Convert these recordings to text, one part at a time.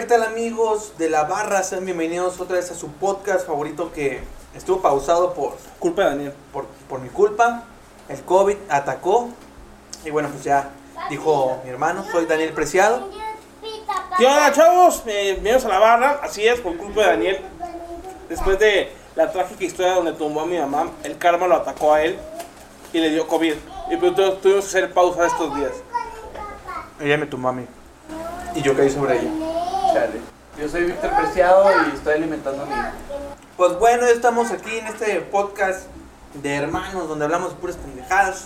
¿qué tal amigos de la barra? Sean bienvenidos otra vez a su podcast favorito que estuvo pausado por, Culpa de Daniel. por, por mi culpa. El COVID atacó. Y bueno, pues ya dijo mi hermano, soy Daniel Preciado. ¿Qué onda, chavos? Eh, bienvenidos a la barra. Así es, por culpa de Daniel. Después de la trágica historia donde tumbó a mi mamá, el karma lo atacó a él y le dio COVID. Y pues tu- tuvimos que hacer pausa estos días. Ella me tumbó a mí. Y yo caí sobre ella. Chale. Yo soy Víctor Preciado y estoy alimentando a mi hija. Pues bueno, estamos aquí en este podcast de hermanos donde hablamos de puras pendejadas.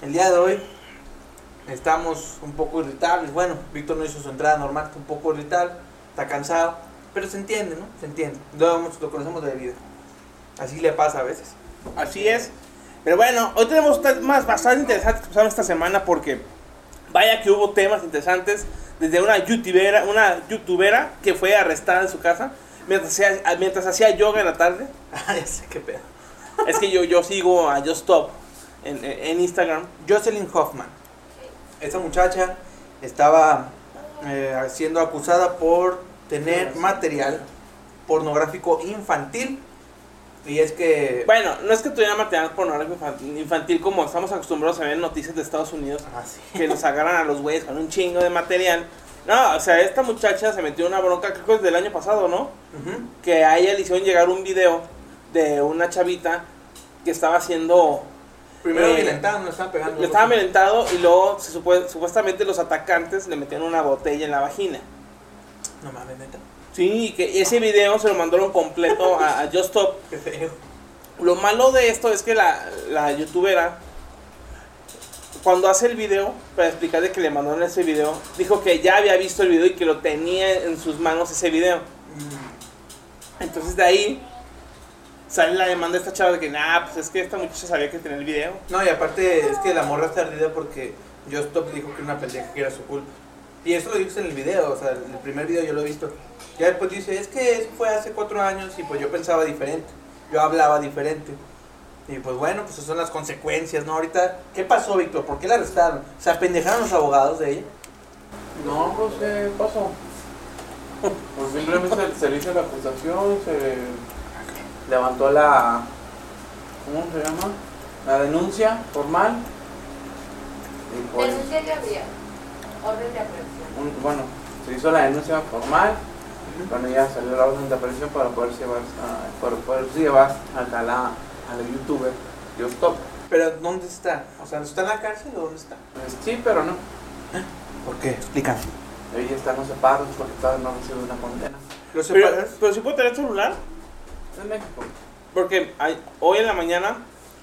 El día de hoy estamos un poco irritables. Bueno, Víctor no hizo su entrada normal, está un poco irritable, está cansado, pero se entiende, ¿no? Se entiende. Lo, lo conocemos de vida. Así le pasa a veces. Así es. Pero bueno, hoy tenemos temas bastante interesantes que pasaron esta semana porque vaya que hubo temas interesantes. Desde una youtubera, una youtubera que fue arrestada en su casa mientras hacía, mientras hacía yoga en la tarde. Ah, ya sé qué pedo. Es que yo, yo sigo a Just Stop en, Instagram. Jocelyn Hoffman. Esta muchacha estaba eh, siendo acusada por tener material pornográfico infantil. Y es que... Bueno, no es que tuviera material pornográfico infantil, infantil como estamos acostumbrados a ver en noticias de Estados Unidos, Ah, sí. que los agarran a los güeyes con un chingo de material. No, o sea, esta muchacha se metió en una bronca, creo que es del año pasado, ¿no? Ujú. Que a ella le hicieron llegar un video de una chavita que estaba haciendo Primero Eh, violentaron, le estaban pegando. Le estaba amedrentado y luego se supue- supuestamente los atacantes le metían una botella en la vagina. No mames, neta. Sí, y que ese video se lo mandaron completo a, a Just Stop. Lo malo de esto es que la, la youtubera, cuando hace el video, para explicarle que le mandaron ese video, dijo que ya había visto el video y que lo tenía en sus manos ese video. Entonces de ahí sale la demanda de esta chava de que, nah, pues es que esta muchacha sabía que tenía el video. No, y aparte es que la morra está ardida porque Justop dijo que era una pendeja que era su culpa. Y eso lo dice en el video, o sea, el primer video yo lo he visto. Ya después dice, es que eso fue hace cuatro años y pues yo pensaba diferente, yo hablaba diferente. Y pues bueno, pues esas son las consecuencias, ¿no? Ahorita, ¿qué pasó, Víctor? ¿Por qué la arrestaron? ¿Se apendejaron los abogados de ella? No, pues ¿qué pasó? Pues simplemente se, se le hizo la acusación, se levantó la. ¿Cómo se llama? La denuncia formal. Y pues, Denuncia ya había. Orden de aprehensión. Un- bueno, se hizo la denuncia formal. Cuando ya salió la orden de aprehensión para poder llevar, a, para poder llevar acá a la, a la youtuber Yo Stop. Pero ¿dónde está? O sea, ¿está en la cárcel o dónde está? Pues, sí, pero no. ¿Por qué? Explícame. Ella está en los separos porque todavía no recibe una condena. ¿Los Pero, separas? pero sí puedo tener celular, En México. porque hay- hoy en la mañana,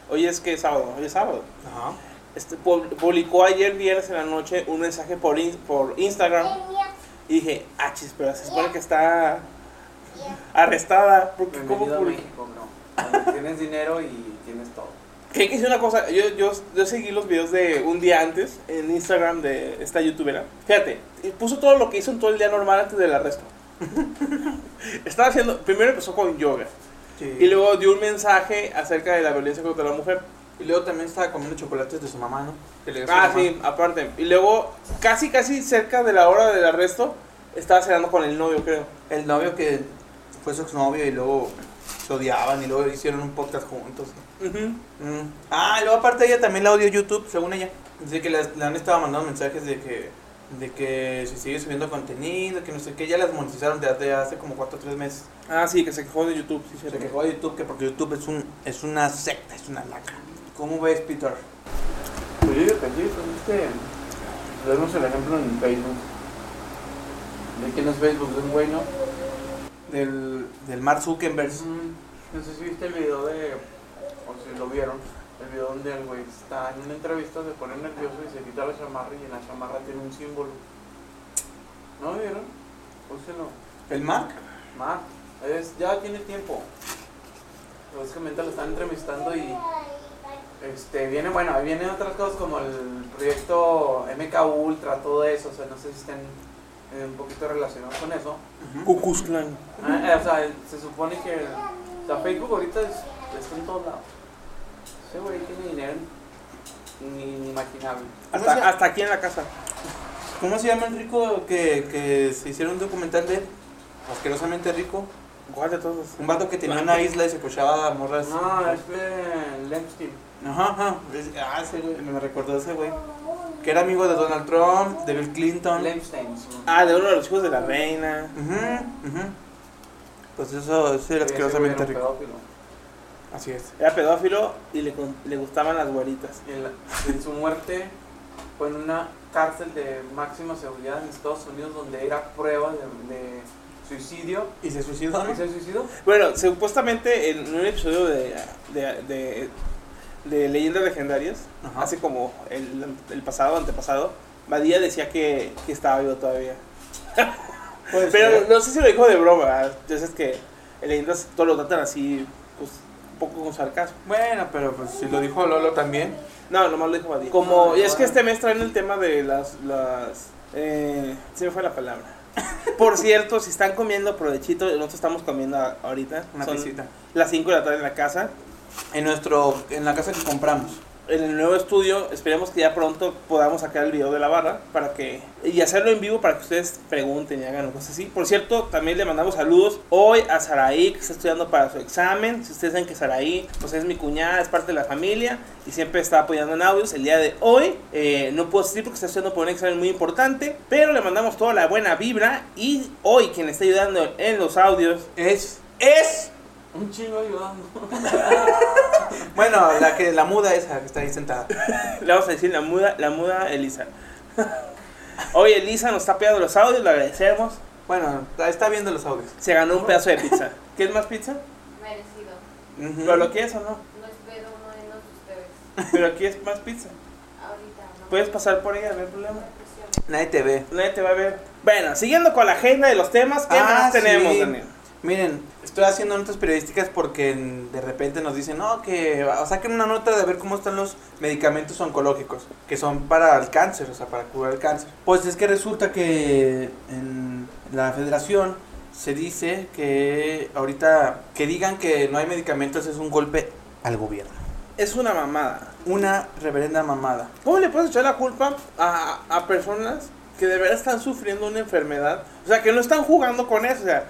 hoy es que es sábado, hoy es sábado. Ajá. Este, pu- publicó ayer viernes en la noche un mensaje por, in- por Instagram y dije, ah, chis, pero se supone que está arrestada. Porque, ¿cómo a? México. Donde tienes dinero y tienes todo. Que hay que decir una cosa, yo, yo, yo seguí los videos de un día antes en Instagram de esta youtubera. Fíjate, puso todo lo que hizo en todo el día normal antes del arresto. Estaba haciendo, primero empezó con yoga Sí. y luego dio un mensaje acerca de la violencia contra la mujer. Y luego también estaba comiendo chocolates de su mamá, ¿no? Que le dio su Ah, sí, aparte. Y luego, casi, casi cerca de la hora del arresto, estaba cenando con el novio, creo. El novio que fue su exnovio y luego se odiaban y luego hicieron un podcast juntos. Ujú. Mm. Ah, y luego aparte ella también la odio YouTube, según ella. Dice que le, le han estado mandando mensajes de que, de que si sigue subiendo contenido, que no sé qué, ya las monetizaron desde hace como 4 o 3 meses. Ah, sí, que se quejó de YouTube, sí, Se cierto. quejó de YouTube que porque YouTube es, un, es una secta, es una laca. ¿Cómo ves, Peter? Pues yo digo que sí, pues es que vemos el ejemplo en Facebook. ¿De quién es Facebook? De un güey, ¿no? Del, del Mark Zuckerberg. Mm, No sé si viste el video de, o si lo vieron, el video donde el güey está en una entrevista, se pone nervioso y se quita la chamarra y en la chamarra tiene un símbolo. ¿No lo vieron? Búsquenlo. ¿El Mark? Mar, es, ya tiene tiempo. Básicamente lo están entrevistando y este viene, bueno, ahí vienen otras cosas como el proyecto MK Ultra, todo eso, o sea, no sé si estén eh, un poquito relacionados con eso. Ku Klux Klan. Ah, eh, o sea, se supone que o sea, Facebook ahorita es- está en todos lados. Ese güey tiene dinero ni- inimaginable. Hasta, hasta aquí en la casa. ¿Cómo se llama el rico que, que se hicieron un documental de él? Asquerosamente rico. ¿Cuál de todos? Un vato que tenía una isla y se cochaba a morras. No, es de Lemstein. Ajá, Ah, ese güey, me recordó ese güey. Que era amigo de Donald Trump, de Bill Clinton. Sí. Ah, de uno de los hijos de la reina. Ujú, ujú. Pues eso, ese era asquerosamente rico. pedófilo. Así es. Era pedófilo y le, con- le gustaban las güeritas. Y en, la- en su muerte fue en una cárcel de máxima seguridad en Estados Unidos donde era prueba de, de suicidio. ¿Y se suicidó? ¿Y se suicidó? Bueno, supuestamente en un episodio de, de, de, de Leyendas Legendarias, Ajá. hace como el, el pasado, antepasado, Badía decía que, que estaba vivo todavía. Puede Pero no sé si lo dijo de broma, entonces es que en Leyendas todo lo tratan así, pues, un poco con sarcasmo. Bueno, pero pues si lo dijo Lolo también. No, nomás lo dijo Badía. Como, No, y es que no. este mes traen el tema de las, las, eh, se me fue la palabra. Por cierto, si están comiendo provechito, nosotros estamos comiendo ahorita. Una son las 5 de la tarde en la casa. En nuestro, en la casa que compramos. En el nuevo estudio, esperemos que ya pronto podamos sacar el video de la barra para que y hacerlo en vivo para que ustedes pregunten y hagan cosas así. Por cierto, también le mandamos saludos hoy a Saraí que está estudiando para su examen. Si ustedes saben que Saraí pues es mi cuñada, es parte de la familia y siempre está apoyando en audios. El día de hoy eh, no puedo asistir porque está estudiando por un examen muy importante, pero le mandamos toda la buena vibra y hoy quien le está ayudando en los audios Es. Es. Un chingo ayudando. Bueno, la que la muda esa que está ahí sentada. Le vamos a decir la muda, la muda Elisa. Hoy Elisa nos está apoyando los audios, le agradecemos. Bueno, está- viendo los audios. Se ganó un pedazo de pizza. ¿Quieres más pizza? Merecido. ¿Pero lo quieres o no? No espero uno de los ustedes. ¿Pero quieres más pizza? Ahorita, ¿no? Puedes pasar por ella, no hay problema. Nadie te ve. Nadie te va a ver. Bueno, siguiendo con la agenda de los temas, ¿qué Ah, más tenemos, sí. Daniel? Miren, estoy haciendo notas periodísticas porque de repente nos dicen, no, que saquen una nota de ver cómo están los medicamentos oncológicos, que son para el cáncer, o sea, para curar el cáncer. Pues es que resulta que en la federación se dice que ahorita que digan que no hay medicamentos es un golpe al gobierno. Es una mamada. Una reverenda mamada. ¿Cómo le puedes echar la culpa a, a personas que de verdad están sufriendo una enfermedad? O sea, que no están jugando con eso. O sea,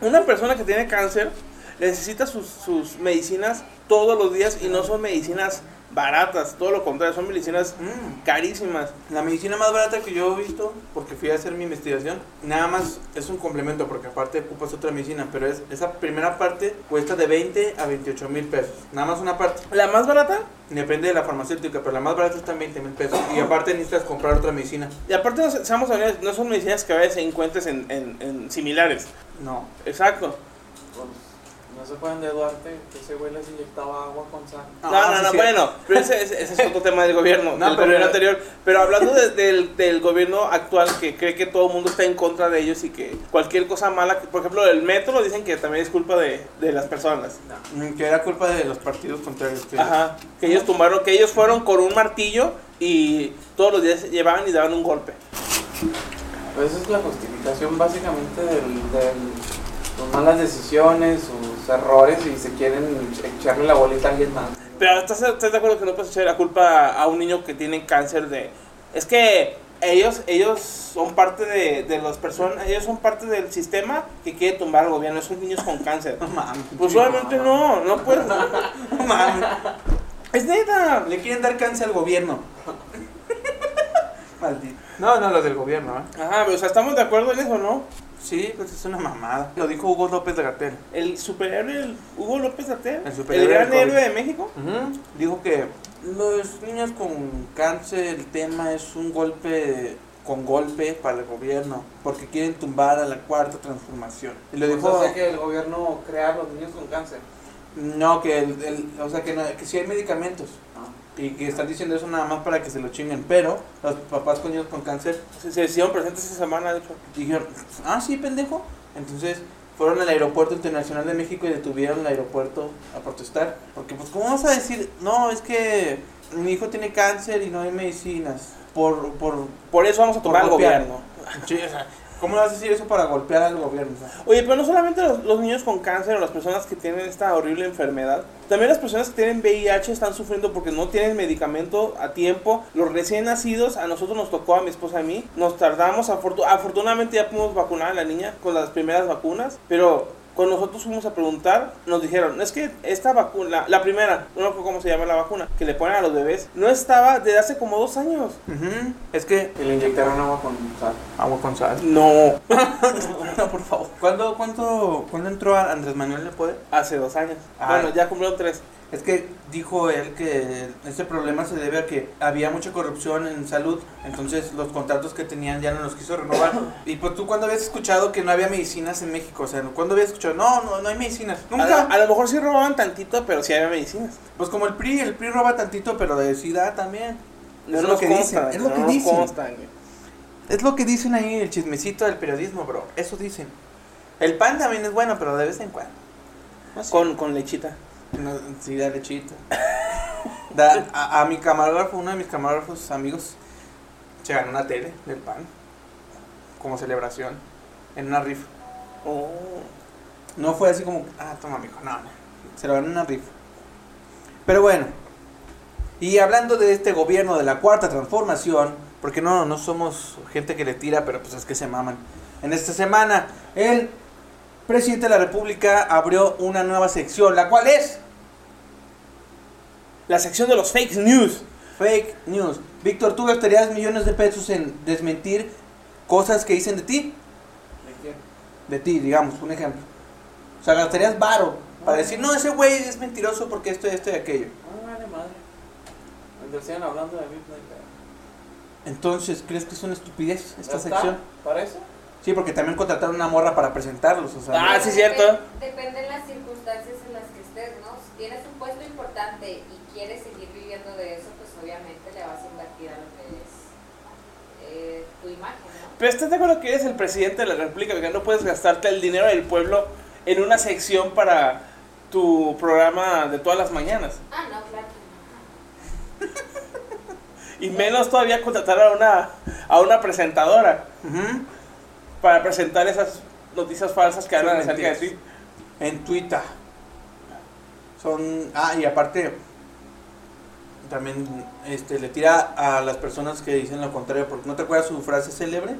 una persona que tiene cáncer necesita sus, sus medicinas todos los días y no son medicinas baratas, todo lo contrario, son medicinas Mm. carísimas. La medicina más barata que yo he visto, porque fui a hacer mi investigación, nada más es un complemento, porque aparte ocupas otra medicina, pero es, esa primera parte cuesta de 20 a 28 mil pesos. Nada más una parte. La más barata, Depende de la farmacéutica, pero la más barata está en 20 mil pesos. Y aparte necesitas comprar otra medicina. y aparte, no, se- seamos honestos, no son medicinas que a veces encuentres en, en- en similares. No. Exacto. Se pueden de Duarte, que ese güey les inyectaba agua con sal. No, Ah, no, sí, no, sí. bueno, pero ese, ese- ese es otro tema del gobierno, No, del pero- gobierno anterior. Pero hablando de- del, del gobierno actual que cree que todo el mundo está en contra de ellos y que cualquier cosa mala, por ejemplo, el metro dicen que también es culpa de, de las personas. Mm, Que era culpa de los partidos contrarios. que- Ajá, que ellos tumbaron, que ellos fueron con un martillo y todos los días llevaban y daban un golpe. Pues esa es la justificación básicamente del, del- sus malas decisiones, sus errores y se quieren echarle la bolita a alguien más. Pero ¿estás, estás de acuerdo que no puedes echar la culpa a un niño que tiene cáncer de... Es que ellos ellos son parte de, de las personas, ellos son parte del sistema que quiere tumbar al gobierno, esos niños con cáncer. No mames. Pues obviamente no, no puedes. No mames. Es neta. Le quieren dar cáncer al gobierno. Maldito. No, no, lo del gobierno, ¿eh? Ajá, pero, o sea, estamos de acuerdo en eso, ¿no? Sí, pues es una mamada. Lo dijo Hugo López de Gatel. El superhéroe el Hugo López Gatell, El el, superhéroe gran del héroe de México. Dijo que los niños con cáncer, el tema es un golpe con golpe para el gobierno, porque quieren tumbar a la cuarta transformación. Y lo dijo, hace que el gobierno crea a los niños con cáncer. no, que, el, el- o sea, que, no, que sí hay medicamentos. Y que están diciendo eso nada más para que se lo chinguen. Pero los papás con niños con cáncer Se, se hicieron presentes esa semana, de hecho. dijeron, ah, sí, pendejo. Entonces fueron al aeropuerto internacional de México y detuvieron el aeropuerto a protestar. Porque, pues, ¿cómo vas a decir? No, es que mi hijo tiene cáncer y no hay medicinas. Por, por, Por eso vamos a tomar al gobierno. sí, o sea, ¿Cómo vas a decir eso para golpear al gobierno? Oye, pero no solamente los, los niños con cáncer o las personas que tienen esta horrible enfermedad, también las personas que tienen VIH están sufriendo porque no tienen medicamento a tiempo. Los recién nacidos, a nosotros nos tocó, a mi esposa y a mí, nos tardamos, afortu- afortunadamente ya pudimos vacunar a la niña con las primeras vacunas, pero cuando nosotros fuimos a preguntar, nos dijeron, es que esta vacuna, la primera, no sé cómo se llama la vacuna, que le ponen a los bebés, no estaba desde hace como dos años. Es que Y le inyectaron agua con sal. agua con sal. No, no, por favor. ¿Cuándo, cuánto, ¿Cuándo entró Andrés Manuel le puede? hace dos años. Ah. Bueno, ya cumplieron tres. Es que dijo él que este problema se debe a que había mucha corrupción en salud, entonces los contratos que tenían ya no los quiso renovar. Y pues tú cuando habías escuchado que no había medicinas en México, o sea, ¿cuándo habías escuchado? No, no, no hay medicinas. Nunca. a lo mejor sí robaban tantito, pero sí había medicinas. Pues como el PRI, el PRI roba tantito, pero de SIDA también. No es lo que consta, dicen, es lo no que dicen. güey. Es lo que dicen ahí el chismecito del periodismo, bro. Eso dicen. El pan también es bueno, pero de vez en cuando. Con, con lechita. No, sí, da lechita. Da- a, a mi camarógrafo, uno de mis camarógrafos amigos, se ganó una tele del pan. Como celebración. En una rifa. Oh. No fue así como, ah, toma, mijo. No, no. Se lo ganó en una rifa. Pero bueno. Y hablando de este gobierno de la cuarta transformación, porque no, no somos gente que le tira, pero pues es que se maman. En esta semana, el presidente de la República abrió una nueva sección, la cual es La sección de los fake news. Fake news. Víctor, ¿tú gastarías millones de pesos en desmentir cosas que dicen de ti? ¿De quién? De ti, digamos, un ejemplo. O sea, gastarías varo para decir, no, ese güey es mentiroso porque esto, esto y aquello. Ah, vale madre. Mientras sigan hablando de mí, no hay pedo. Entonces, ¿crees que es una estupidez esta ¿Ya está? sección? ¿Para eso? Sí, porque también contrataron una morra para presentarlos, o sea. Ah, no- sí, cierto. Depende de las circunstancias en las que estés, ¿no? Si tienes un puesto importante y quieres seguir viviendo de eso, pues obviamente le vas a invertir a lo que es eh, tu imagen, ¿no? Pero estás de acuerdo que eres el presidente de la República, que no puedes gastarte el dinero del pueblo en una sección para tu programa de todas las mañanas. Ah, no, claro que Y menos todavía contratar a una, a una presentadora Ujú. Para presentar esas noticias falsas que hablan acerca de ti. En Twitter. Son. Ah, y aparte. También este, le tira a las personas que dicen lo contrario, porque no te acuerdas su frase célebre.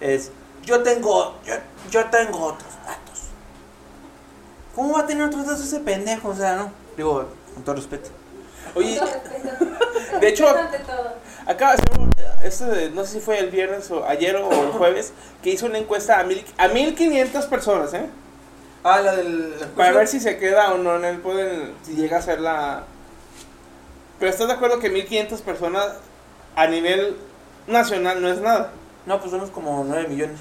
Es: Yo tengo. Yo, yo tengo otros datos. ¿Cómo va a tener otros datos ese pendejo? O sea, no. Digo, con todo respeto. No. Oye, de hecho- acaba de ser, un- este, no sé si fue el viernes o ayer o el jueves, que hizo una encuesta a, mil, a 1500 personas, ¿eh? Ah, la del. Para ver si se queda o no en el poder, si llega a ser la... Pero ¿estás de acuerdo que 1500 personas a nivel nacional no es nada? No, pues somos como 9 millones.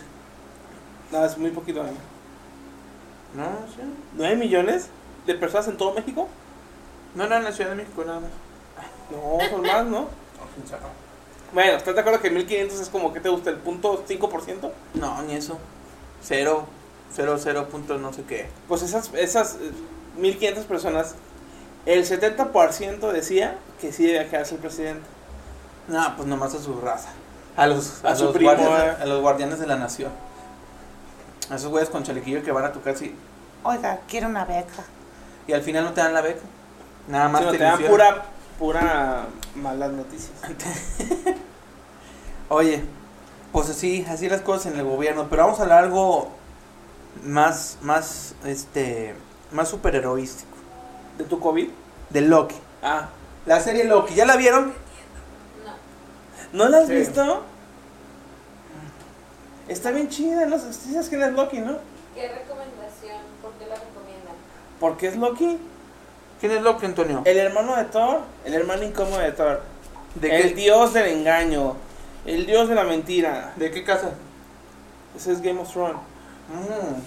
No, es muy poquito. ¿eh? No, sí. ¿9 millones de personas en todo México? No, no, en la Ciudad de México nada más. No, son más, ¿no? Bueno, ¿estás de acuerdo que 1500 es como que te gusta el punto 5%? No, ni eso. Cero. Cero, cero punto no sé qué. Pues esas, esas eh, 1500 personas, el 70% decía que sí debía quedarse el presidente. No, pues nomás a su raza. A los, A a su los primo, guardianes, eh. a los guardianes de la nación. A esos güeyes con chalequillo que van a tu casa y, Oiga, quiero una beca. y al final no te dan la beca. Nada más Sino te te dan pura, pura malas noticias. Oye, pues así, así las cosas en el gobierno. Pero vamos a hablar algo más, más, este, más superheroístico. ¿De tu COVID? De Loki. Ah, La serie Loki, ¿ya la vieron? No. ¿no la has Sí. visto? Está bien chida, ¿no? ¿Sabes quién es Loki, no? ¿Qué recomendación? ¿Por qué la recomiendan? ¿Por qué es Loki? ¿Quién es Loki, Antonio? El hermano de Thor, el hermano incómodo de Thor. ¿De el qué, dios del engaño, el dios de la mentira. ¿De qué casa? Ese es Game of Thrones. Mm.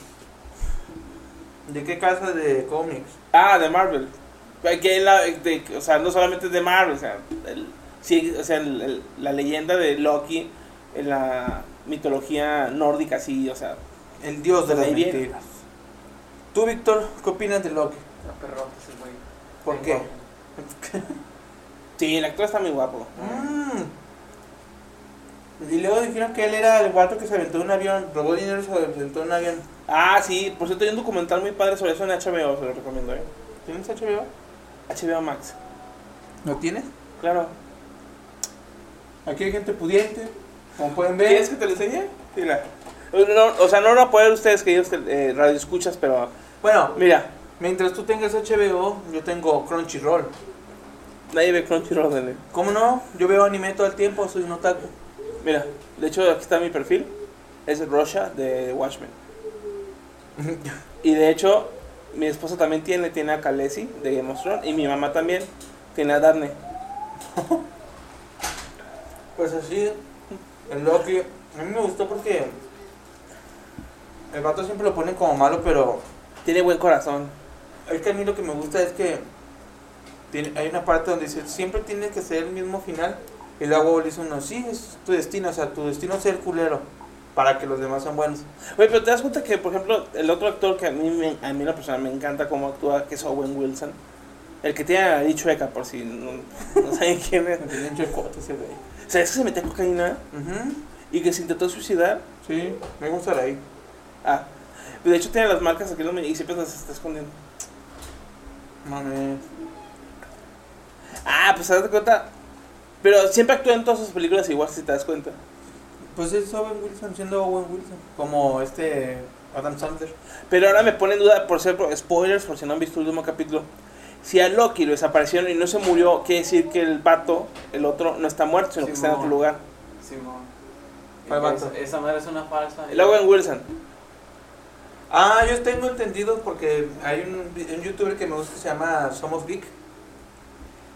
¿De qué casa de cómics? Ah, de Marvel. Que la, de- o sea, no solamente es de Marvel, o sea, el- sí, o sea, el- el- la leyenda de Loki en la mitología nórdica, sí, o sea, El dios de las mentiras. Tú, Víctor, ¿qué opinas de Loki? Ese güey. ¿Por qué? guapo. sí, el actor está muy guapo. Mm. Y luego dijeron que él era el guato que se aventó un avión, robó dinero y se aventó un avión. Ah, sí, por cierto, hay un documental muy padre sobre eso en HBO, se lo recomiendo, ¿eh? ¿Tienes HBO? HBO Max. ¿No tienes? Claro. Aquí hay gente pudiente, como pueden ver. ¿Quieres que te lo enseñe? Sí, la- No, o sea, no lo poder ustedes que ellos eh, radio escuchas, pero Bueno, mira, mientras tú tengas HBO, yo tengo Crunchyroll. nadie ve Crunchyroll, dale. ¿Cómo no? Yo veo anime todo el tiempo, soy un otaku. Mira, de hecho aquí está mi perfil. Es Rosha de Watchmen. Y de hecho, mi esposa también tiene, tiene a Khaleesi de Game of Thrones y mi mamá también tiene a Darne. Pues así, el Loki, a mí me gustó porque el vato siempre lo pone como malo, pero Tiene buen corazón. Que a mí lo que me gusta es que tiene, hay una parte donde dice, siempre tiene que ser el mismo final, y luego le dice uno, sí, es tu destino, o sea, tu destino es ser culero, para que los demás sean buenos. Oye, pero te das cuenta que, por ejemplo, el otro actor que a mí, me, a mí la persona me encanta cómo actúa, que es Owen Wilson. El que tiene la chueca, por si no, no saben quién es. Me tienen chocote ese güey. ¿Sabes que se metió cocaína Ujú, y que se intentó suicidar? Sí, me gusta ahí. Ah, de hecho tiene las marcas aquí y siempre las está escondiendo. Mames. Ah, pues te das cuenta. Pero siempre actúa en todas sus películas igual, si te das cuenta. Pues es Owen Wilson, siendo Owen Wilson, como este Adam Sandler. Pero ahora me pone en duda, por ser spoilers, por si no han visto el último capítulo. Si a Loki lo desaparecieron y no se murió, quiere decir que el vato, el otro, no está muerto, sino que está en otro lugar. Simón. Esa, esa madre es una falsa. El Owen Wilson. Ah, yo tengo entendido porque hay un, un youtuber que me gusta que se llama Somos Geek.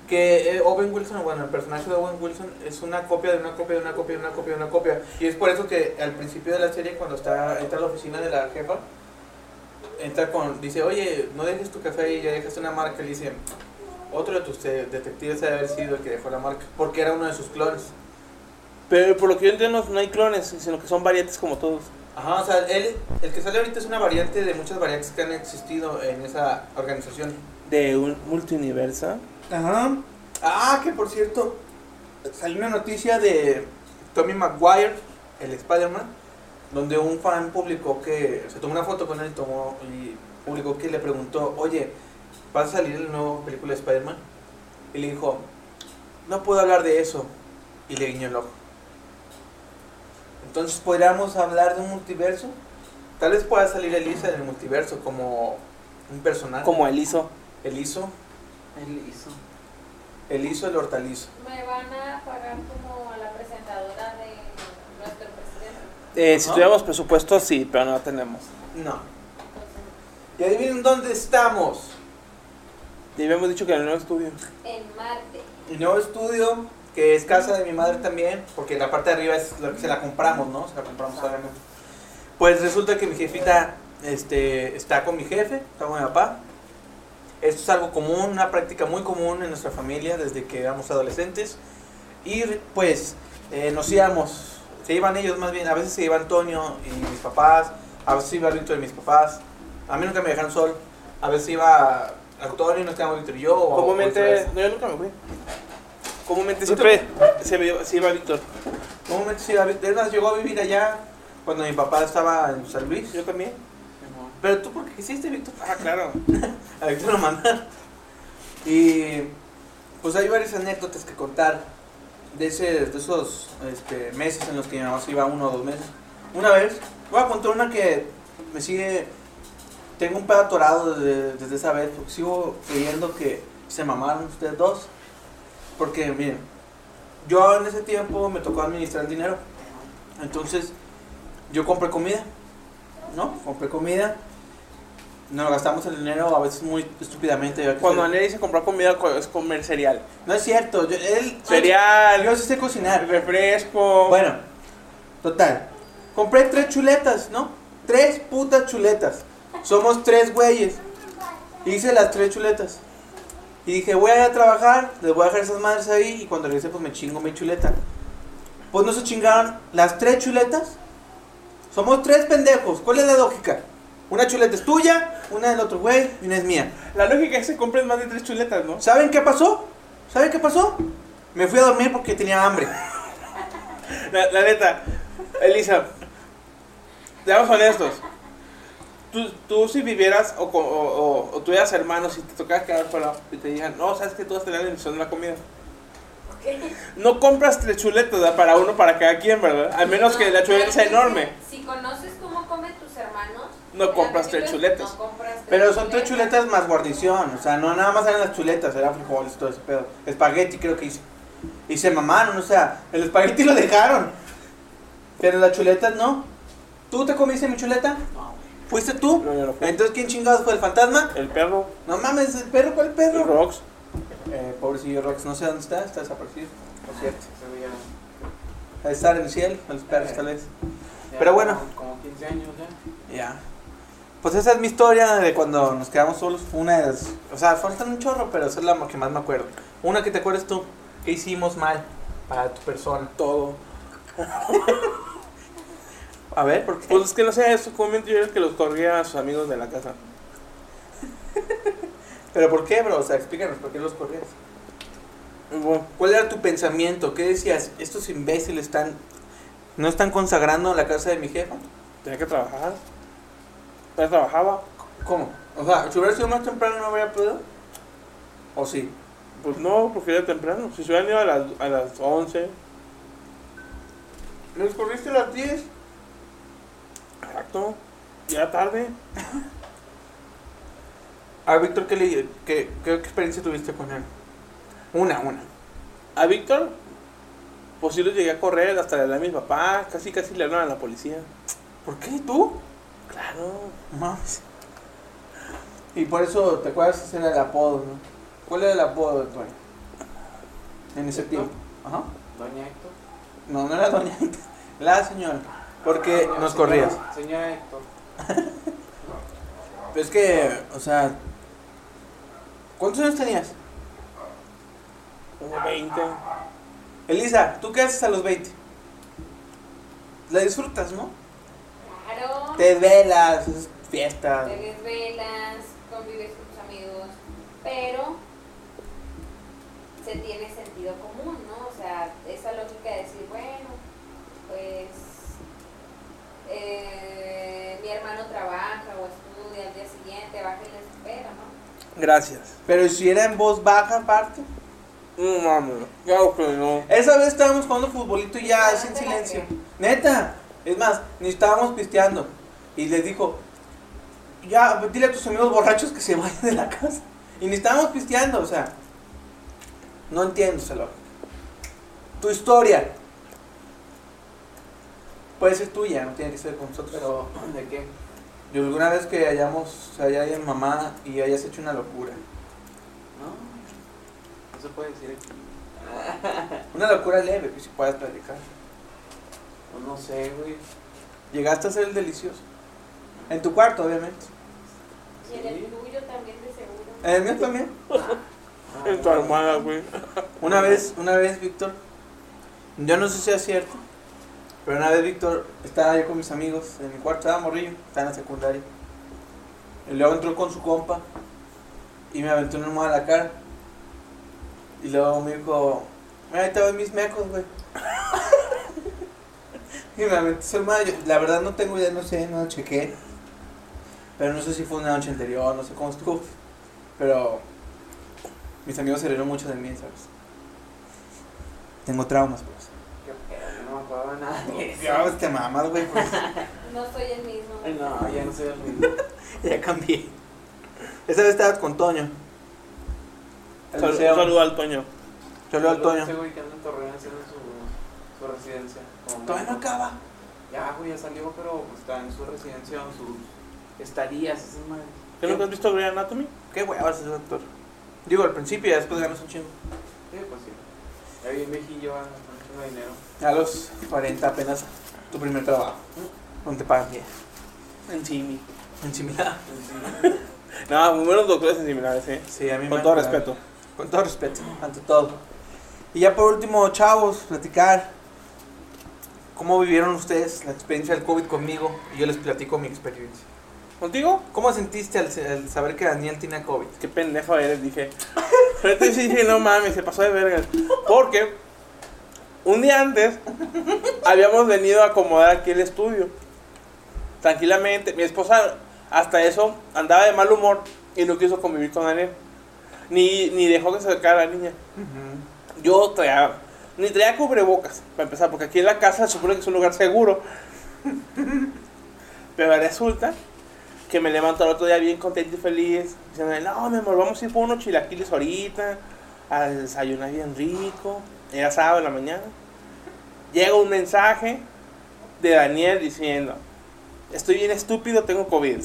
Que eh, Owen Wilson, bueno, el personaje de Owen Wilson es una copia de una copia de una copia de una copia de una copia. Y es por eso que al principio de la serie, cuando está entra a la oficina de la jefa, entra con, dice, oye, no dejes tu café ahí, ya dejaste una marca. Y le dice, otro de tus eh, detectives debe haber sido el que dejó la marca, porque era uno de sus clones. Pero por lo que yo entiendo, no hay clones, sino que son variantes como todos. Ajá, o sea, él, el que sale ahorita es una variante de muchas variantes que han existido en esa organización. De un multiuniverso. Ajá. Ah, que por cierto, salió una noticia de Tommy Maguire, el Spider-Man, donde un fan publicó que se tomó una foto con él y, tomó, y publicó que le preguntó, oye, ¿vas a salir en la nueva película de Spider-Man? Y le dijo, no puedo hablar de eso. Y le guiñó el ojo. Entonces, ¿podríamos hablar de un multiverso? Tal vez pueda salir Elisa en el multiverso como un personaje. Como. Eliso. Él hizo. Eliso el hortalizo. Me van a pagar como a la presentadora de nuestro presidente. Eh, si tuviéramos presupuesto, sí, pero no tenemos. No. Entonces, Y adivinen dónde estamos. Ya habíamos dicho que en el nuevo estudio. en Marte. Mi nuevo estudio, que es casa de mi madre también, porque la parte de arriba es la que se la compramos, ¿no? Se la compramos obviamente. Pues resulta que mi jefita este, está con mi jefe, está con mi papá. Esto es algo común, una práctica muy común en nuestra familia desde que éramos adolescentes. Y pues eh, nos íbamos, se iban ellos más bien, a veces se iba Antonio y mis papás, a veces iba Víctor y mis papás. A mí nunca me dejaron sol. A veces iba Antonio y nos quedamos Víctor y yo. o- Comúnmente, no, yo nunca me fui. Comúnmente siempre se, ve- se iba Víctor. Comúnmente sí, David es más, llegó a vivir allá cuando mi papá estaba en San Luis. Yo también. Pero tú, ¿por qué quisiste, Víctor? Ah, claro. A Víctor lo mandaron. Y pues hay varias anécdotas que contar de, ese, de esos este, meses en los que mi mamá se iba uno o dos meses. Una vez, voy a contar una que me sigue. Tengo un pedo atorado desde, desde esa vez, porque sigo creyendo que se mamaron ustedes dos. Porque, miren, yo en ese tiempo me tocó administrar el dinero. Entonces, yo compré comida, ¿no? Compré comida. Nos gastamos el dinero a veces muy estúpidamente. Cuando Anel dice comprar comida, co- es comer cereal. No es cierto, yo, él... Cereal, Yo sí sé cocinar. refresco. Bueno, total. Compré tres chuletas, ¿no? Tres putas chuletas. Somos tres güeyes. Hice las tres chuletas. Y dije, voy a ir a trabajar, les voy a dejar esas madres ahí y cuando regrese pues me chingo mi chuleta. Pues no se chingaron las tres chuletas. Somos tres pendejos. ¿Cuál es la lógica? Una chuleta es tuya, una del otro güey y una es mía. La lógica es que se compren más de tres chuletas, ¿no? ¿Saben qué pasó? ¿Saben qué pasó? Me fui a dormir porque tenía hambre. La, la neta, Elisa, seamos honestos. Tú, tú si vivieras o, o, o- o tuvieras hermanos y te tocara quedar fuera y te digan, no, sabes que tú vas a tener la emisión de la comida. No compras tres chuletas ¿verdad? para uno, para cada quien, ¿verdad? A menos que la chuleta sea enorme. Si conoces cómo comen tus hermanos, No compras tres chuletas. No compras tres Pero son tres chuletas más guarnición. O sea, no nada más eran las chuletas, eran frijoles, todo ese pedo. Espagueti creo que hice. Y se mamaron, o sea, el espagueti lo dejaron. Pero las chuletas no. ¿Tú te comiste mi chuleta? No, ¿Fuiste tú? No, yo no fui. Entonces, ¿quién chingados fue el fantasma? El perro, No mames, el perro, ¿cuál el perro? Rox. Eh, pobrecillo Rox, no sé dónde está, está desaparecido. Por cierto. se veía. Estar en el cielo, con los perros tal vez. ya Pero bueno. Como, como 15 años ya. Ya. Pues esa es mi historia de cuando nos quedamos solos. Una de las. O sea, faltan un chorro, pero esa es la que más me acuerdo. Una que te acuerdas tú. ¿Qué hicimos mal para tu persona? Todo. A ver, ¿por qué? Pues es que no sé, comúnmente yo era que los corría a sus amigos de la casa. ¿Pero por qué, bro? O sea, explícanos, ¿por qué los corrías? Bueno, ¿Cuál era tu pensamiento? ¿Qué decías? Estos imbéciles están. ¿No están consagrando la casa de mi jefa? tenía que trabajar. Ya trabajaba. ¿Cómo? O sea, si hubiera sido más temprano no habría podido. ¿O sí? Pues no, porque era temprano. Si se hubieran ido a las, a las 11. ¿Los corriste a las 10? Exacto. Ya tarde. A Víctor, ¿qué, le, qué, qué experiencia tuviste con él? Una, una. A Víctor, pues sí lo llegué a correr hasta le hablé a mi papá. Casi, casi le hablan a la policía. ¿Por qué? ¿Tú? Claro. Mames. Y por eso te acuerdas era el apodo, ¿no? ¿Cuál era el apodo de tu año? En ese tiempo. Ajá. Doña Héctor. No, no era doña Héctor, la señora. Porque nos señora- corrías. Señora Héctor. Es que, o sea. ¿Cuántos años tenías? Como 20. Elisa, ¿tú qué haces a los 20? La disfrutas, ¿no? Claro. Te velas, haces fiestas. Te desvelas, convives con tus amigos, pero se tiene sentido común, ¿no? O sea, esa lógica de decir, bueno, pues eh, mi hermano trabaja o estudia al día siguiente, baja y les espera, ¿no? Gracias. Pero si era en voz baja aparte. No mames. Claro que no. Esa vez estábamos jugando futbolito y ya, Ah, sin te la silencio. Neta. Es más, ni estábamos pisteando. Y les dijo, ya, dile a tus amigos borrachos que se vayan de la casa. Y ni estábamos pisteando, o sea. No entiendo lógica. Tu historia. Puede ser tuya, no tiene que ser con nosotros. Pero, ¿de qué? Yo alguna vez que hayamos, o sea, ya haya mamá y hayas hecho una locura. No. No se puede decir aquí. Una locura leve que si puedas platicar. No sé, güey. Llegaste a ser el delicioso. En tu cuarto, obviamente. Y en el tuyo también de seguro. En el mío también. Ah, En tu almohada, güey. Una vez, una vez, Víctor, yo no sé si es cierto, pero una vez, Víctor, estaba yo con mis amigos en mi cuarto, estaba morrillo, estaba en la secundaria. Y luego entró con su compa y me aventó una almohada a la cara. Y luego me dijo, mira, ahí te voy mis mecos, güey. y me aventó su almohada. La verdad no tengo idea, no sé, no chequé. Pero no sé si fue una noche anterior, no sé cómo estuvo. Pero mis amigos se rieron mucho de mí, ¿sabes? Tengo traumas, pues. Nada de eso. Ya, te mamas, güey. pues. No soy el mismo. Ay, no, ya no soy el mismo. ya cambié. Esa vez estabas con Toño. Sal- saludo al Toño. Saludo al Toño. Ese güey que anda en Torreón haciendo su, su residencia. Todavía no acaba. Ya, güey, ya salió, pero pues, está en su residencia o en sus estadías, esas madres. ¿Qué nunca has visto Grey Anatomy? Qué huevas ese doctor. Digo, al principio y después ganas un chingo. Sí, pues sí. Ya bien viejillo, gana dinero. A los 40 apenas tu primer trabajo. Donde te pagan bien. En Simi. En similar. No, muy buenos doctores en similares, eh. Sí, a mí me Con todo respeto. Con todo respeto, ante todo. Y ya por último, chavos, platicar. ¿Cómo vivieron ustedes la experiencia del COVID conmigo? Y yo les platico mi experiencia. ¿Contigo? ¿Cómo sentiste al, al saber que Daniel tenía COVID? Qué pendejo eres, dije. Pero sí dije, no mames, se pasó de verga. Porque Un día antes, habíamos venido a acomodar aquí el estudio. Tranquilamente. Mi esposa, hasta eso, andaba de mal humor y no quiso convivir con Daniel. Ni, ni dejó que se acercara la niña. Yo traía, ni traía cubrebocas, para empezar, porque aquí en la casa se supone que es un lugar seguro. Pero resulta que me levanto el otro día bien contento y feliz, diciendo, no, mi amor, vamos a ir por unos chilaquiles ahorita, a desayunar bien rico. Era sábado en la mañana. Llega un mensaje de Daniel diciendo, estoy bien estúpido, tengo COVID.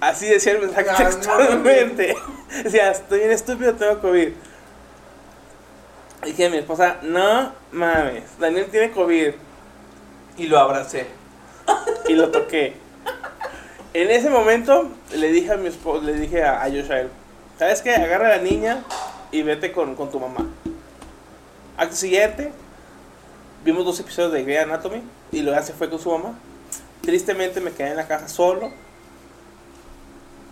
Así decía el mensaje Ah, no, textualmente. Decía, estoy bien estúpido, tengo COVID. Dije a mi esposa, no mames, Daniel tiene COVID. Y lo abracé. Y lo toqué. En ese momento le dije a mi esposa, le dije a, a Yoshael, ¿sabes qué? Agarra a la niña y vete con, con tu mamá. Acto siguiente, vimos dos episodios de Grey Anatomy y luego se fue con su mamá. Tristemente me quedé en la casa solo.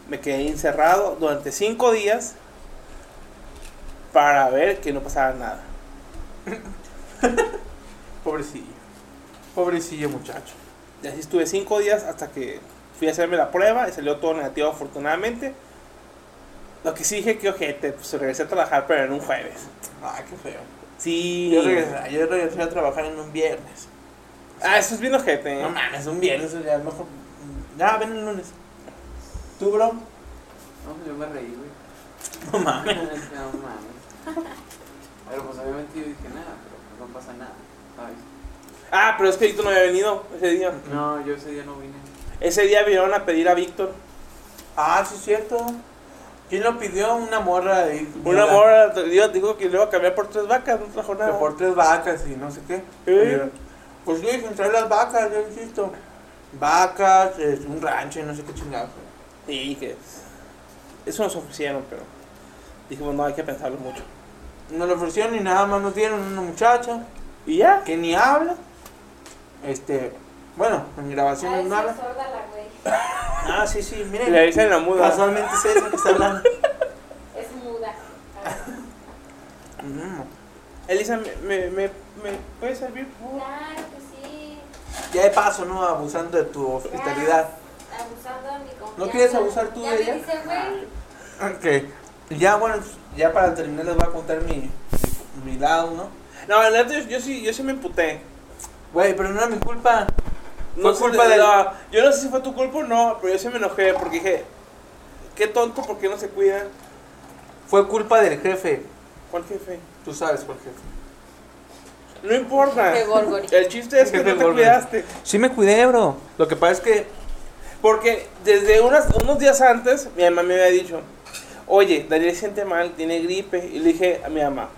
Me quedé encerrado durante cinco días para ver que no pasara nada. Pobrecillo. Pobrecillo muchacho. Y así estuve cinco días hasta que fui a hacerme la prueba y salió todo negativo afortunadamente. Lo que sí dije que ojete, pues regresé a trabajar pero en un jueves. Ay, qué feo. Sí. Yo regresé, yo regresé a trabajar en un viernes. Ah, eso es bien ojete. ¿eh? No mames, un viernes ya mejor. Ya, ven el lunes. ¿Tú, bro? No, pues yo me reí, güey. No mames. no mames. Pero pues obviamente yo dije nada, pero pues no pasa nada, ¿sabes? Ah, pero es que Víctor no había venido ese día. No, yo ese día no vine. Ese día vinieron a pedir a Víctor. Ah, sí, es cierto. ¿Quién lo pidió? Una morra ahí. Una morra Dios dijo que le iba a cambiar por tres vacas, no trajo Que nada. por tres vacas y no sé qué. ¿Eh? Pues yo dije, las vacas, yo insisto. Vacas, es un rancho y no sé qué chingados. Sí, que eso nos ofrecieron, pero dijimos no hay que pensarlo mucho. Nos lo ofrecieron y nada más nos dieron una muchacha Y ya. que ni habla. Este, bueno, en grabación Ay, no habla. sorda la güey. Ah, sí, sí, Le miren. dicen la muda. Casualmente es esa que está hablando. Es muda. Mm. Elisa, ¿me, me, me, me puede servir? por? Claro que sí. Ya de paso, ¿no? Abusando de tu hospitalidad. Abusando de mi confianza. ¿No quieres abusar tú ya de me ella? dice, güey. Ok. Ya, bueno, ya para terminar les voy a contar mi, mi, mi lado, ¿no? No, la neta, yo, yo sí, yo sí me emputé. Güey, pero no era mi culpa. No Fue culpa de la- Yo no sé si fue tu culpa o no, pero yo sí me enojé porque dije, qué tonto, ¿por qué no se cuida? Fue culpa del jefe. ¿Cuál jefe? Tú sabes cuál jefe. No importa. El chiste es que Jefe no te Gorgori. cuidaste. Sí me cuidé, bro. Lo que pasa es que... Porque desde unas, unos días antes, mi mamá me había dicho, oye, Daniel se siente mal, tiene gripe. Y le dije a mi mamá,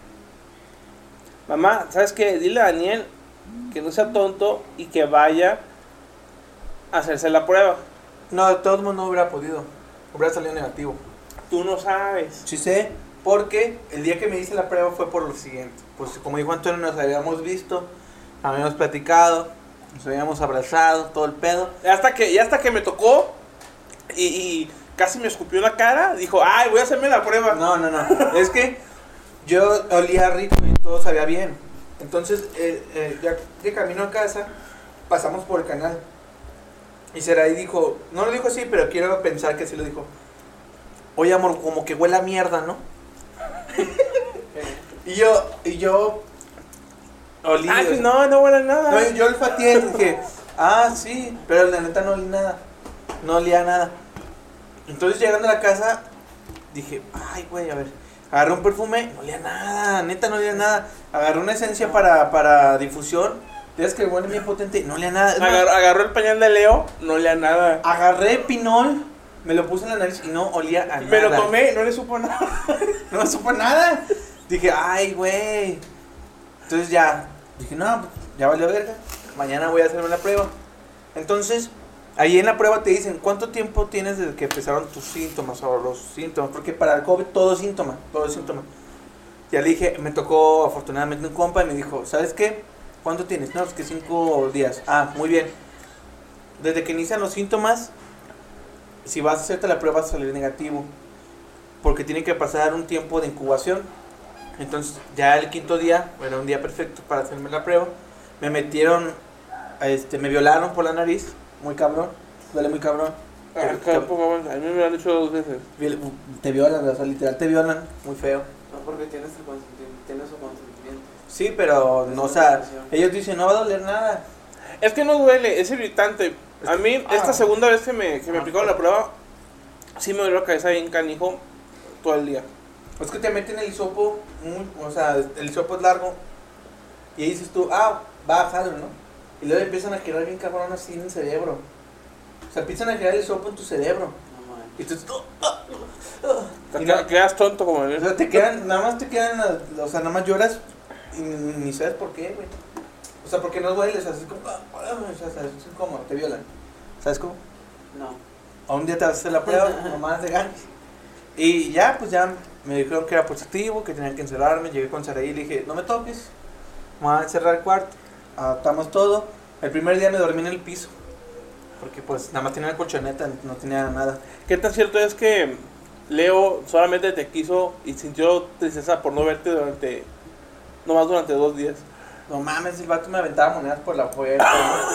mamá, ¿sabes qué? Dile a Daniel que no sea tonto y que vaya hacerse la prueba. No, de todos modos no hubiera podido. Hubiera salido negativo. Tú no sabes. Sí sé, porque el día que me hice la prueba fue por lo siguiente. Pues como dijo Antonio, nos habíamos visto, habíamos platicado, nos habíamos abrazado, todo el pedo. Hasta que, y hasta que me tocó y, y casi me escupió la cara, dijo, ay, voy a hacerme la prueba. No, no, no. es que yo olía rico y todo sabía bien. Entonces, eh, eh, ya de camino a casa, pasamos por el canal. Y Seraí dijo, no lo dijo así, pero quiero pensar que sí lo dijo. Oye, amor, como que huele a mierda, ¿no? y yo, y yo olí. Pues sea, no, no huele a nada. no, yo olfateé y dije, ah, sí, pero la neta no olí nada. No olía nada. Entonces llegando a la casa, dije, ay, güey, a ver. Agarré un perfume, no olía nada, neta no olía nada. Agarré una esencia para, para difusión, tienes que huele bien potente, no olía nada. Es más, Agar- agarró el pañal de Leo, no olía a nada. agarré pinol, me lo puse en la nariz y no olía a nada. Me lo tomé, no le supo nada. No me supo nada. Dije, ay, güey. Entonces ya, dije, no, ya valió verga. Mañana voy a hacerme la prueba. Entonces, ahí en la prueba te dicen, ¿cuánto tiempo tienes desde que empezaron tus síntomas o los síntomas? Porque para el COVID todo es síntoma, todo es síntoma. Ya le dije, me tocó afortunadamente un compa y me dijo, ¿sabes qué? ¿Cuánto tienes? No, es que cinco días. Ah, muy bien. Desde que inician los síntomas, si vas a hacerte la prueba vas a salir negativo. Porque tiene que pasar un tiempo de incubación. Entonces, ya el quinto día, era un día perfecto para hacerme la prueba. Me metieron, este, me violaron por la nariz, muy cabrón, duele muy cabrón. Ah, poco más. A mí me lo han dicho dos veces. Te violan, o sea, literal te violan, muy feo. No porque tienes, el consentimiento, tienes su consentimiento. Sí, pero no, o sea, ellos dicen, no va a doler nada. Es que no duele, es irritante. A mí, Ah. esta segunda vez que me, que me Ah. aplicaron la prueba, sí me dolió la cabeza bien canijo todo el día. Es que te meten el hisopo, muy, o sea, el hisopo es largo, y ahí dices tú, ah, va a bajarlo, ¿no? Y luego empiezan a girar bien cabrón así en el cerebro. O sea, empiezan a girar el hisopo en tu cerebro. Y tú, ah, ah, ah. Te quedas tonto como o el... sea, te quedan, nada más te quedan, o sea, nada más lloras y ni sabes por qué, güey. O sea, porque no duele, o sea, así como, ah, o sea, es incómodo, te violan. ¿Sabes cómo? No. A un día te vas a hacer la prueba, nomás de ganas. Y ya, pues ya me dijeron que era positivo, que tenían que encerrarme. Llegué con Saraí y le dije, no me toques, me voy a encerrar el cuarto. Adaptamos todo. El primer día me dormí en el piso. Porque pues nada más tenía la colchoneta, no tenía nada. ¿Qué tan cierto es que Leo solamente te quiso y sintió tristeza por no verte durante... Nomás durante dos días? No mames, el vato me aventaba monedas por la puerta.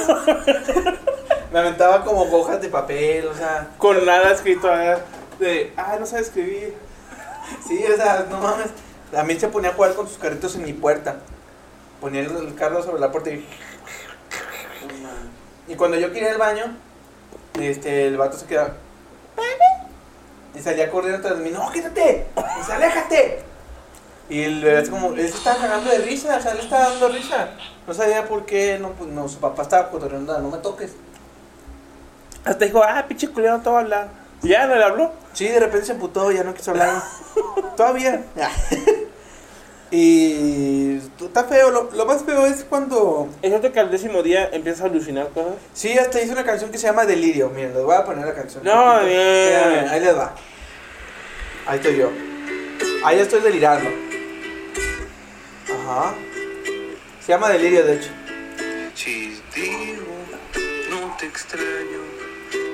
me aventaba como hojas de papel, o sea. Con nada escrito ¿eh? de... Ah, no sabe escribir. Sí, o sea, no mames. También se ponía a jugar con sus carritos en mi puerta. Ponía el, el carro sobre la puerta y. Y cuando yo quería al baño, este, el vato se quedaba. Y salía corriendo tras mí, no, quítate, aléjate. Y el bebé es como, él se estaba cagando de risa, o sea, le estaba dando risa. No sabía por qué, no, pues, no, su papá estaba cotorreando, no me toques. Hasta dijo, ah, pinche culero, no te va a hablar. ¿Y ya no le habló? Sí, de repente se emputó, ya no quiso hablar. Todavía. y está feo, lo, lo más feo es cuando... Es cierto que al décimo día empiezas a alucinar cosas. Sí, hasta hice una canción que se llama Delirio. Miren, les voy a poner la canción. No, bien. Ahí les va. Ahí estoy yo. Ahí estoy delirando. Ajá. Se llama Delirio, de hecho. Si digo, no te extraño,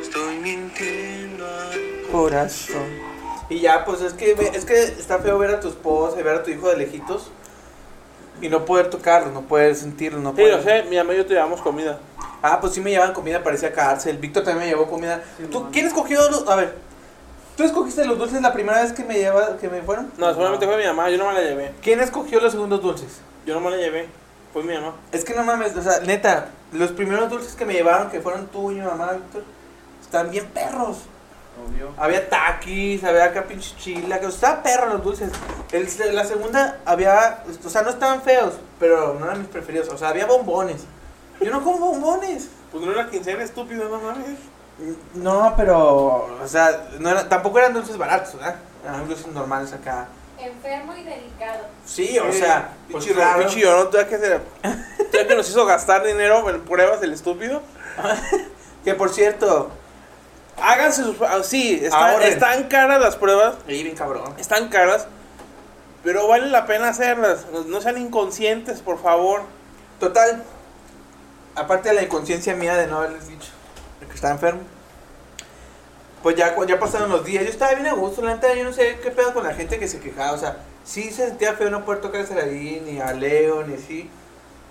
estoy mintiendo. al Corazón. Y ya, pues es que, ve- es que está feo ver a tu esposa y ver a tu hijo de lejitos. Y no poder tocarlo, no poder sentirlo, no Sí, poder... lo sé, mi mamá y yo te llevamos comida. Ah, pues sí me llevaban comida, parecía cárcel. Víctor también me llevó comida. Sí, ¿Tú. ¿Quién escogió los.? A ver. ¿Tú escogiste los dulces la primera vez que me, lleva, que me fueron? No, solamente fue mi mamá, yo no me la llevé. ¿Quién escogió los segundos dulces? Yo no me la llevé, fue mi mamá. Es que no mames, o sea, neta, los primeros dulces que me llevaron, que fueron tú y mi mamá, Víctor, están bien perros. Obvio. Había taquis, había acá pinche chila, que estaban perros los dulces. El- la segunda había, o sea, no estaban feos, pero no eran mis preferidos. O sea, había bombones. Yo no como bombones. Pues no era quincena, estúpido, no mames. No, pero, o sea, no era- tampoco eran dulces baratos, ¿verdad? Eran dulces normales acá. Enfermo y delicado. Sí, o sea, pinche pues, llorón, todavía que, se, todavía que nos hizo gastar dinero en pruebas, el estúpido. que por cierto, Háganse sus ah, Sí, están, están caras las pruebas, ahí bien cabrón. están caras, pero vale la pena hacerlas. No, no sean inconscientes, por favor. Total, aparte de la inconsciencia mía de no haberles dicho de que estaba enfermo, pues ya, ya pasaron los días. Yo estaba bien a gusto, la neta, yo no sé qué pedo con la gente que se quejaba. O sea, sí se sentía feo no poder tocar a Saladín, ni a Leo, ni así.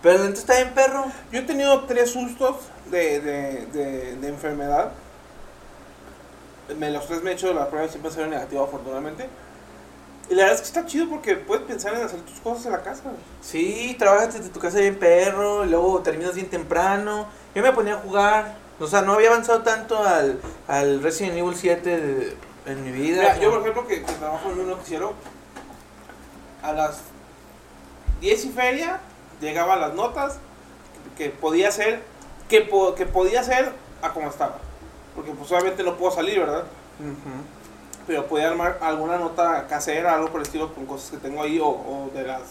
Pero la neta está bien perro. Yo he tenido tres sustos de, de, de, de enfermedad. Me, los tres me he hecho la prueba y siempre han sido negativa, afortunadamente. Y la verdad es que está chido porque puedes pensar en hacer tus cosas en la casa. Sí, trabajas desde tu casa bien perro, y luego terminas bien temprano. Yo me ponía a jugar. O sea, no había avanzado tanto al, al Resident Evil 7 de- en mi vida. Mira, yo, por ejemplo, que, que trabajo en un noticiero, a las 10 y feria llegaban las notas que podía ser, que, po- que podía ser a como estaba. Porque pues obviamente no puedo salir, ¿verdad? Ujú. Pero podía armar alguna nota casera, algo por el estilo, con cosas que tengo ahí o, o de las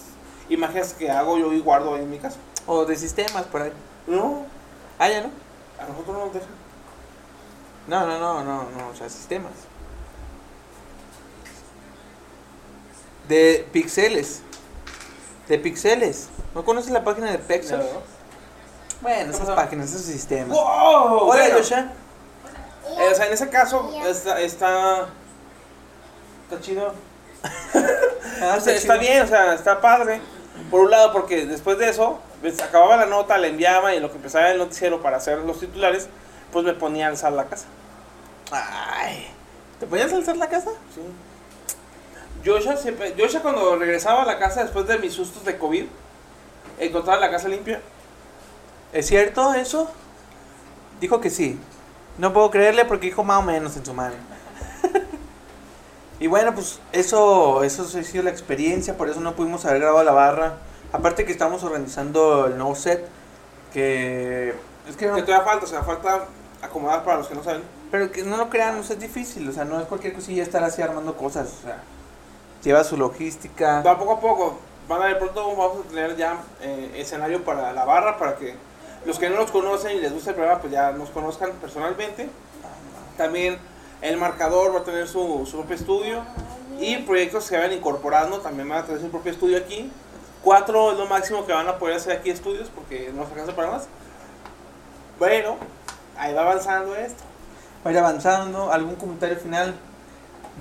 imágenes que hago yo y guardo ahí en mi casa. O de sistemas por ahí. No, Ah, ya no. A nosotros no nos dejan. No, no, no, no, no, o sea, sistemas. De pixeles. De pixeles. ¿No conoces la página de Pexels? Bueno, esas páginas, esos sistemas. ¡Wow! Hola, Bueno, Yosha. eh, o sea, en ese caso está, está, está chido. Ah, O sea, está bien, o sea, está padre. Por un lado, porque después de eso, pues, acababa la nota, la enviaba y lo que empezaba el noticiero para hacer los titulares, pues me ponía a alzar la casa. Ay. ¿Te ponías a alzar la casa? Sí. Yo ya siempre, yo ya cuando regresaba a la casa después de mis sustos de COVID, encontraba la casa limpia. ¿Es cierto eso? Dijo que sí. No puedo creerle porque dijo más o menos en su mano. Y bueno, pues eso, eso ha sido la experiencia, por eso no pudimos haber grabado la barra. Aparte que estamos organizando el no set, que es que no, Que todavía falta, o sea, falta acomodar para los que no saben. pero que no lo crean, no es difícil, o sea, no es cualquier cosilla estar así armando cosas, o sea, lleva su logística. Va poco a poco. Van a ver pronto vamos a tener ya eh, escenario para la barra para que los que no nos conocen y les gusta el programa pues ya nos conozcan personalmente. También el marcador va a tener su, su propio estudio y proyectos que vayan incorporando también van a tener su propio estudio aquí. Cuatro es lo máximo que van a poder hacer aquí estudios porque no se alcanza para más. Bueno, ahí va avanzando esto. Va a ir avanzando, algún comentario final,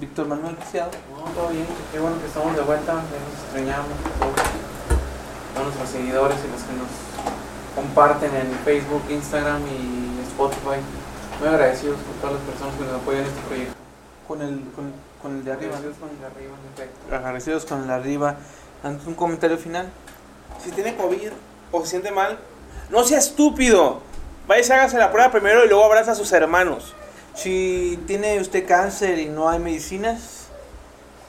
Víctor Manuel Preciado. No, todo bien, qué bueno que estamos de vuelta, ya nos extrañamos a todos, a nuestros seguidores y los que nos comparten en Facebook, Instagram y Spotify. Muy agradecidos por todas las personas que nos apoyan en este proyecto. Con el, con, con el de arriba. Agradecidos con el de arriba, en efecto. Agradecidos con el de arriba. Antes un comentario final. Si tiene COVID o se siente mal, no sea estúpido. Vaya y hágase la prueba primero y luego abraza a sus hermanos. Si tiene usted cáncer y no hay medicinas,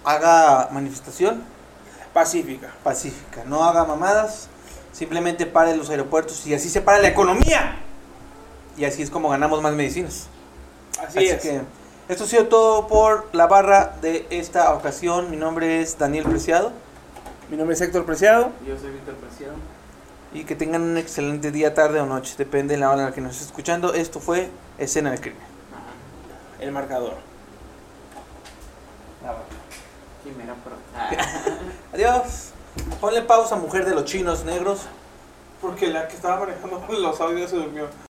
haga manifestación Pacífica. pacífica. No haga mamadas. Simplemente pare los aeropuertos y así se para la economía. Y así es como ganamos más medicinas. Así, Así es. que esto ha sido todo por la barra de esta ocasión. Mi nombre es Daniel Preciado. Mi nombre es Héctor Preciado. Yo soy Víctor Preciado. Y que tengan un excelente día, tarde o noche. Depende de la hora en la que nos esté escuchando. Esto fue Escena del Crimen. El marcador. Quimera, pero... Adiós. Ponle pausa, mujer de los chinos negros. Porque la que estaba manejando los audios se durmió.